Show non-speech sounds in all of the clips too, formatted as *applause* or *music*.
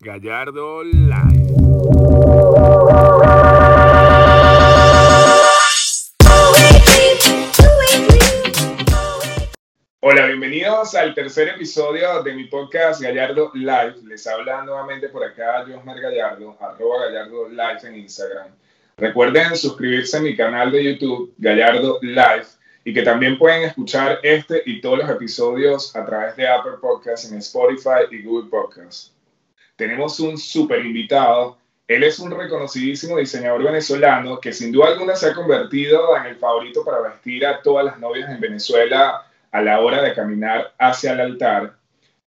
Gallardo Live. Hola, bienvenidos al tercer episodio de mi podcast Gallardo Live. Les habla nuevamente por acá Josmer Gallardo, arroba Gallardo Live en Instagram. Recuerden suscribirse a mi canal de YouTube Gallardo Live y que también pueden escuchar este y todos los episodios a través de Apple Podcasts en Spotify y Google Podcasts. Tenemos un súper invitado. Él es un reconocidísimo diseñador venezolano que sin duda alguna se ha convertido en el favorito para vestir a todas las novias en Venezuela a la hora de caminar hacia el altar.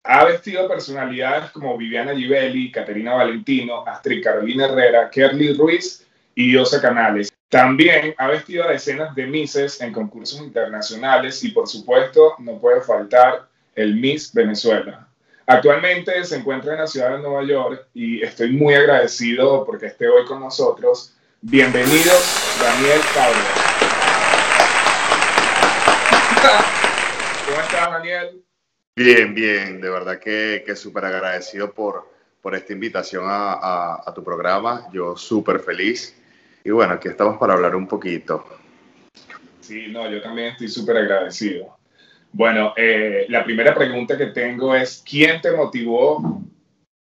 Ha vestido personalidades como Viviana Givelli, Caterina Valentino, Astrid Carolina Herrera, Kerly Ruiz y Diosa Canales. También ha vestido a decenas de Misses en concursos internacionales y por supuesto no puede faltar el Miss Venezuela. Actualmente se encuentra en la ciudad de Nueva York y estoy muy agradecido porque esté hoy con nosotros. Bienvenidos, Daniel Cabra. ¿Cómo estás, Daniel? Bien, bien, de verdad que, que súper agradecido por, por esta invitación a, a tu programa. Yo súper feliz y bueno, aquí estamos para hablar un poquito. Sí, no, yo también estoy súper agradecido. Bueno, eh, la primera pregunta que tengo es, ¿quién te motivó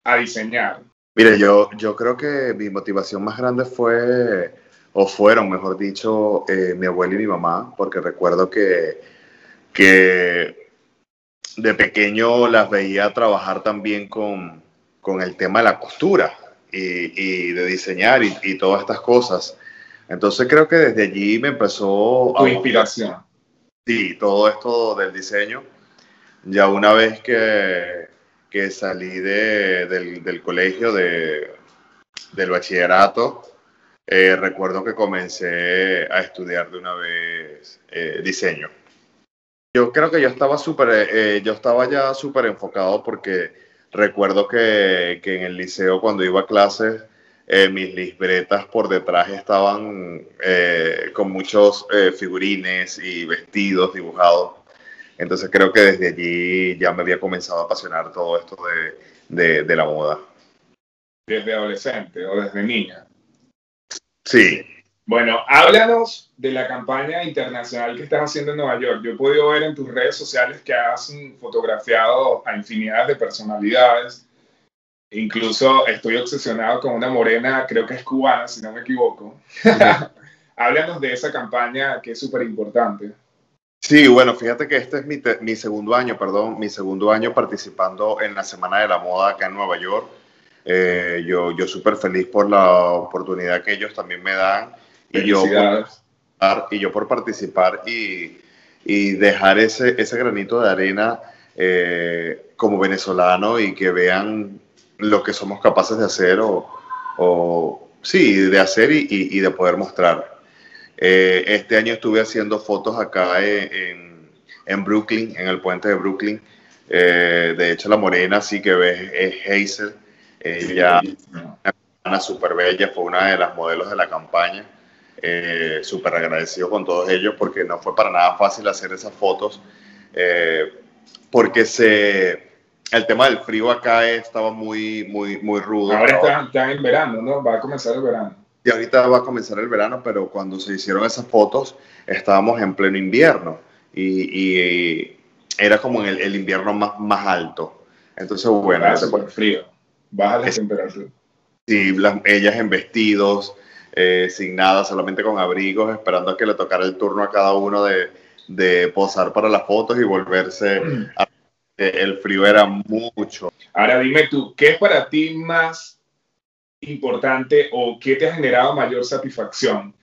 a diseñar? Mire, yo, yo creo que mi motivación más grande fue, o fueron, mejor dicho, eh, mi abuela y mi mamá, porque recuerdo que, que de pequeño las veía trabajar también con, con el tema de la costura y, de diseñar y, todas estas cosas. Entonces creo que desde allí me empezó... Tu inspiración. Sí, todo esto del diseño. Ya una vez que, que salí de, del, del, colegio, de, del bachillerato, eh, recuerdo que comencé a estudiar de una vez eh, diseño. Yo creo que yo estaba súper, eh, yo estaba ya súper enfocado porque Recuerdo que, que, en el liceo cuando iba a clases, eh, mis libretas por detrás estaban eh, con muchos eh, figurines y vestidos dibujados. Entonces creo que desde allí ya me había comenzado a apasionar todo esto de, de, de la moda. ¿Desde adolescente o desde niña? Sí, bueno, háblanos de la campaña internacional que estás haciendo en Nueva York. Yo he podido ver en tus redes sociales que has fotografiado a infinidad de personalidades. Incluso estoy obsesionado con una morena, creo que es cubana, si no me equivoco. *laughs* háblanos de esa campaña que es súper importante. Sí, bueno, fíjate que este es mi, mi, segundo año, perdón, mi segundo año participando en la Semana de la Moda acá en Nueva York. Eh, yo yo súper feliz por la oportunidad que ellos también me dan y yo, por, y yo por participar y, y dejar ese, ese, granito de arena eh, como venezolano y que vean lo que somos capaces de hacer o, o sí, de hacer y, y, de poder mostrar. Eh, este año estuve haciendo fotos acá en, en, Brooklyn, en el puente de Brooklyn. Eh, de hecho, la morena sí que ves es Hazel. Ella, una súper bella, fue una de las modelos de la campaña eh, súper agradecido con todos ellos porque no fue para nada fácil hacer esas fotos, eh, porque se, el tema del frío acá estaba muy, muy, muy rudo. Ahora está, en verano, ¿no? Va a comenzar el verano. Y ahorita va a comenzar el verano, pero cuando se hicieron esas fotos estábamos en pleno invierno y, y era como el, el, invierno más, más alto. Entonces, bueno, ese fue frío, baja la temperatura. Sí, las, ellas en vestidos, eh, sin nada, solamente con abrigos, esperando a que le tocara el turno a cada uno de, de posar para las fotos y volverse. *clears throat* A, el frío era mucho. Ahora dime tú, ¿qué es para ti más importante o qué te ha generado mayor satisfacción?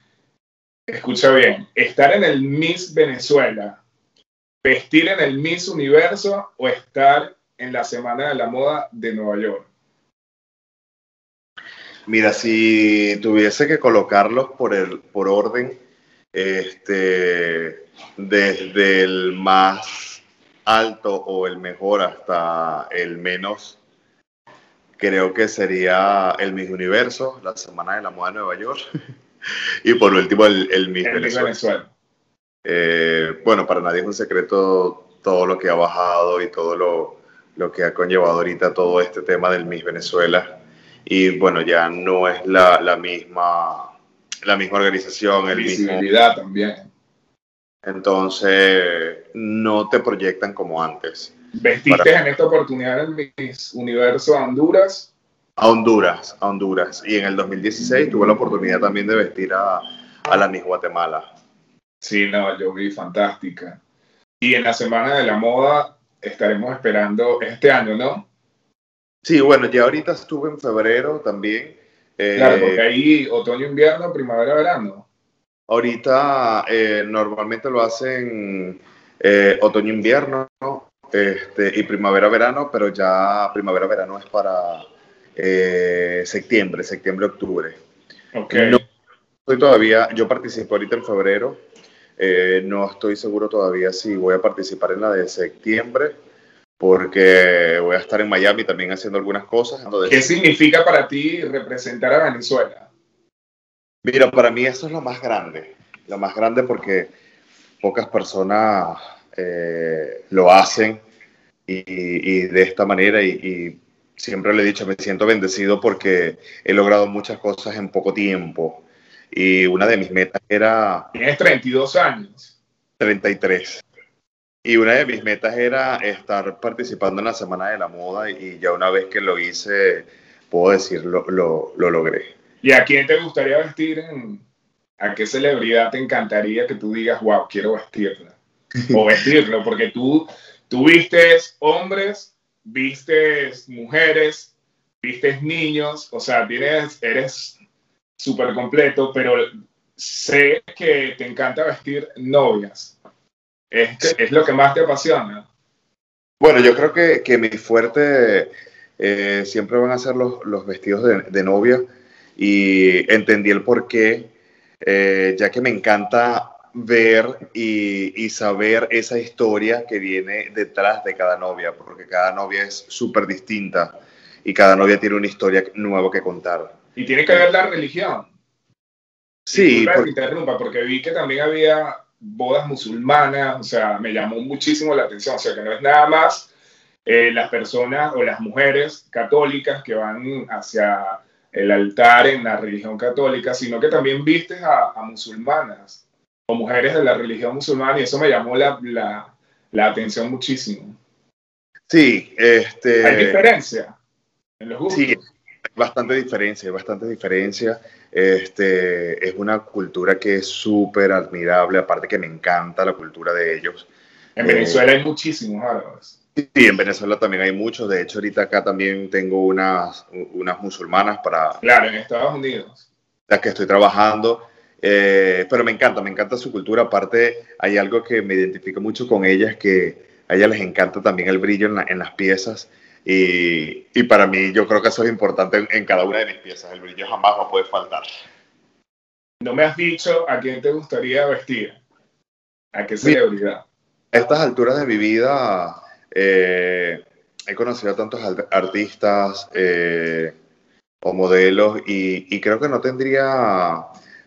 Escucha bien, estar en el Miss Venezuela, vestir en el Miss Universo o estar en la Semana de la Moda de Nueva York. Mira, si tuviese que colocarlos por, el, por orden, este, desde el más alto o el mejor hasta el menos, creo que sería el Miss Universo, la Semana de la Moda de Nueva York, *laughs* y por último el, el Miss Venezuela. Eh, bueno, para nadie es un secreto todo lo que ha bajado y todo lo, lo que ha conllevado ahorita todo este tema del Miss Venezuela. Y bueno, ya no es la, la misma, la misma organización, el visibilidad también. Entonces, no te proyectan como antes. ¿Vestiste en esta oportunidad en Miss Universo a Honduras? A Honduras, a Honduras. Y en el 2016 tuve la oportunidad también de vestir a, a la Miss Guatemala. Sí, no, yo vi fantástica. Y en la Semana de la Moda estaremos esperando este año, ¿no? Sí, bueno, ya ahorita estuve en febrero también. claro, porque eh, ahí otoño, invierno, primavera, verano. Ahorita eh, normalmente lo hacen eh, otoño, invierno este, y primavera, verano, pero ya primavera, verano es para septiembre, septiembre, octubre. Ok. No estoy todavía, yo participo ahorita en febrero eh, no estoy seguro todavía si voy a participar en la de septiembre, porque voy a estar en Miami también haciendo algunas cosas. ¿Qué significa para ti representar a Venezuela? Mira, para mí eso es lo más grande, lo más grande porque pocas personas eh, lo hacen y, de esta manera y, y siempre le he dicho, me siento bendecido porque he logrado muchas cosas en poco tiempo y una de mis metas era... Tienes 32 años. 33. Y una de mis metas era estar participando en la Semana de la Moda y ya una vez que lo hice, puedo decir, lo, lo, logré. ¿Y a quién te gustaría vestir? ¿A qué celebridad te encantaría que tú digas, wow, quiero vestirla? *laughs* O vestirlo, porque tú, tú vistes hombres, vistes mujeres, vistes niños, o sea, tienes, eres súper completo, pero sé que te encanta vestir novias. Es, es lo que más te apasiona. Bueno, yo creo que, que mi fuerte eh, siempre van a ser los, los vestidos de, de, novia y entendí el por qué, eh, ya que me encanta ver y, y, saber esa historia que viene detrás de cada novia, porque cada novia es súper distinta y cada novia tiene una historia nueva que contar. Y tiene que ver la religión. Sí. Porque... interrumpa, porque vi que también había bodas musulmanas, o sea, me llamó muchísimo la atención, o sea, que no es nada más eh, las personas o las mujeres católicas que van hacia el altar en la religión católica, sino que también vistes a, a musulmanas o mujeres de la religión musulmana y eso me llamó la, la, la atención muchísimo. Sí, este... ¿Hay diferencia en los gustos? Sí, bastante diferencia, bastante diferencia. Este, es una cultura que es súper admirable, aparte que me encanta la cultura de ellos. En Venezuela hay muchísimos árabes. Sí, en Venezuela también hay muchos. De hecho, ahorita acá también tengo unas, unas musulmanas para... Claro, en Estados Unidos. Las que estoy trabajando. Eh, pero me encanta, me encanta su cultura. Aparte, hay algo que me identifica mucho con ellas, que a ellas les encanta también el brillo en, la, en las piezas. Y, y, para mí yo creo que eso es importante en, en, cada una de mis piezas. El brillo jamás va a poder faltar. No me has dicho a quién te gustaría vestir. ¿A qué celebridad? A estas alturas de mi vida eh, he conocido a tantos artistas eh, o modelos y, y, creo que no tendría...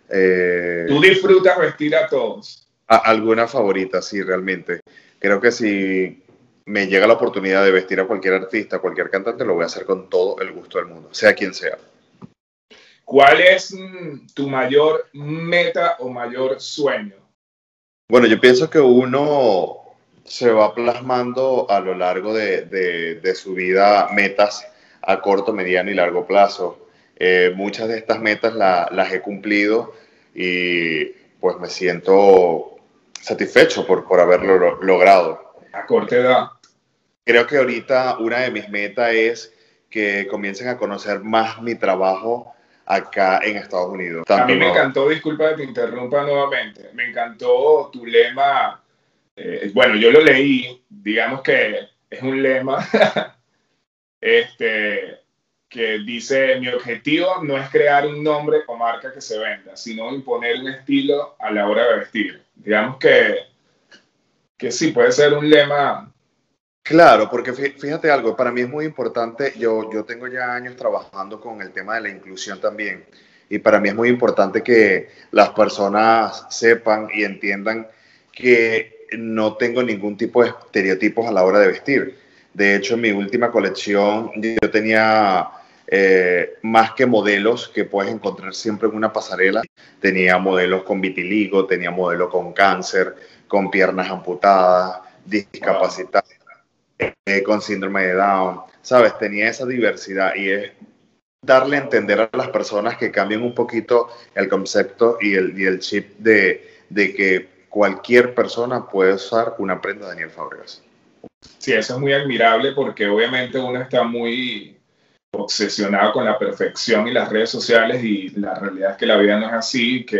Eh, ¿Tú disfrutas vestir a todos? A, alguna favorita, sí, realmente. Creo que si me llega la oportunidad de vestir a cualquier artista, cualquier cantante, lo voy a hacer con todo el gusto del mundo, sea quien sea. ¿Cuál es mm, tu mayor meta o mayor sueño? Bueno, yo pienso que uno se va plasmando a lo largo de, de, de su vida metas a corto, mediano y largo plazo. Eh, muchas de estas metas la, las he cumplido y pues me siento satisfecho por, por haberlo logrado. A corta edad. Creo que ahorita una de mis metas es que comiencen a conocer más mi trabajo acá en Estados Unidos. A mí me encantó, disculpa que te interrumpa nuevamente, me encantó tu lema, eh, bueno, yo lo leí, digamos que es un lema *laughs* este, que dice, mi objetivo no es crear un nombre o marca que se venda, sino imponer un estilo a la hora de vestir. Digamos que, que sí, puede ser un lema Claro, porque fíjate algo, para mí es muy importante, yo, yo tengo ya años trabajando con el tema de la inclusión también, y para mí es muy importante que las personas sepan y entiendan que no tengo ningún tipo de estereotipos a la hora de vestir. De hecho, en mi última colección yo tenía eh, más que modelos que puedes encontrar siempre en una pasarela. Tenía modelos con vitiligo, tenía modelos con cáncer, con piernas amputadas, discapacitadas, eh, con síndrome de Down. ¿Sabes? Tenía esa diversidad y es darle a entender a las personas que cambien un poquito el concepto y el, chip de que cualquier persona puede usar una prenda de Daniel Fábregas. Sí, eso es muy admirable porque obviamente uno está muy obsesionado con la perfección y las redes sociales y la realidad es que la vida no es así, que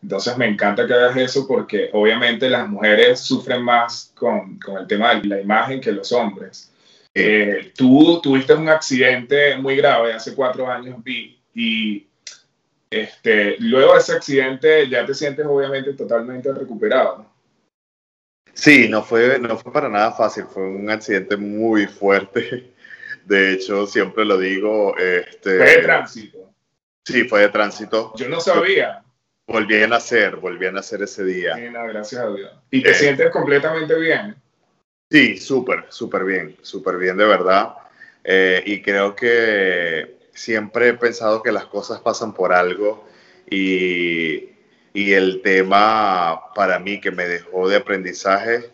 entonces me encanta que hagas eso porque obviamente las mujeres sufren más con, con el tema de la imagen que los hombres. Eh, tú tuviste un accidente muy grave hace cuatro años, vi, y este, luego de ese accidente ya te sientes obviamente totalmente recuperado. Sí, no fue, no fue para nada fácil, fue un accidente muy fuerte. *laughs* De hecho, siempre lo digo. Este, fue de tránsito. Sí, fue de tránsito. Yo no sabía. Volví a nacer, volví a nacer ese día. Sí, no, gracias a Dios. ¿Y te eh, sientes completamente bien? Sí, súper, súper bien, súper bien de verdad. Eh, y creo que siempre he pensado que las cosas pasan por algo y, y el tema para mí que me dejó de aprendizaje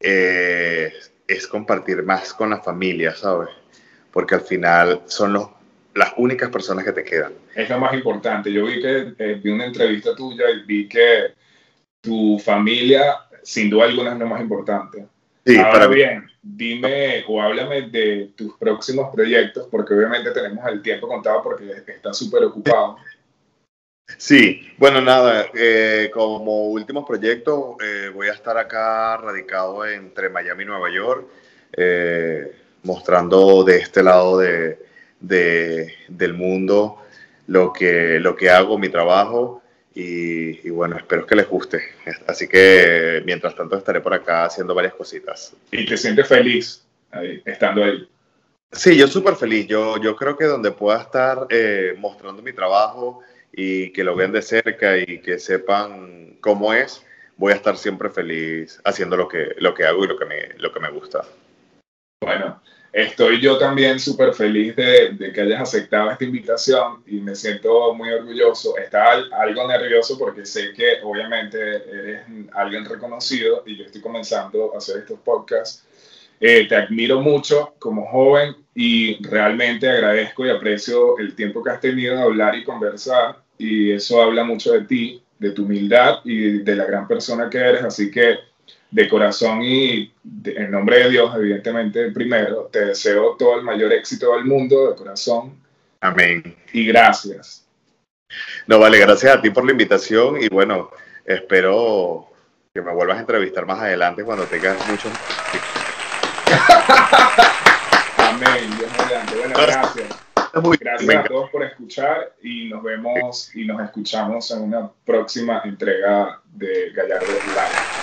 eh, es compartir más con la familia, ¿sabes? Porque al final son los, las únicas personas que te quedan. Es lo más importante. Yo vi que eh, vi una entrevista tuya y vi que tu familia, sin duda alguna, es lo más importante. Sí, Ahora para bien, dime o háblame de tus próximos proyectos, porque obviamente tenemos el tiempo contado porque estás súper ocupado. Sí, bueno, nada, eh, como últimos proyectos, eh, voy a estar acá radicado entre Miami y Nueva York, eh, mostrando de este lado de, del mundo lo que, lo que hago, mi trabajo. Y, bueno, espero que les guste. Así que mientras tanto estaré por acá haciendo varias cositas. ¿Y te sientes feliz estando ahí? Sí, yo súper feliz. Yo, yo creo que donde pueda estar eh, mostrando mi trabajo y que lo vean de cerca y que sepan cómo es, voy a estar siempre feliz haciendo lo que, lo que hago y lo que me, lo que me gusta. Bueno, Estoy yo también súper feliz de, que hayas aceptado esta invitación y me siento muy orgulloso. Estaba algo nervioso porque sé que obviamente eres alguien reconocido y yo estoy comenzando a hacer estos podcasts. Eh, te admiro mucho como joven y realmente agradezco y aprecio el tiempo que has tenido de hablar y conversar y eso habla mucho de ti, de tu humildad y de la gran persona que eres. Así que de corazón y en nombre de Dios, evidentemente, primero, te deseo todo el mayor éxito del mundo, de corazón. Amén. Y gracias. No, vale, gracias a ti por la invitación y bueno, espero que me vuelvas a entrevistar más adelante cuando tengas muchos... Amén, Dios mediante. Bueno, gracias. Gracias a todos por escuchar y nos vemos y nos escuchamos en una próxima entrega de Gallardo Live.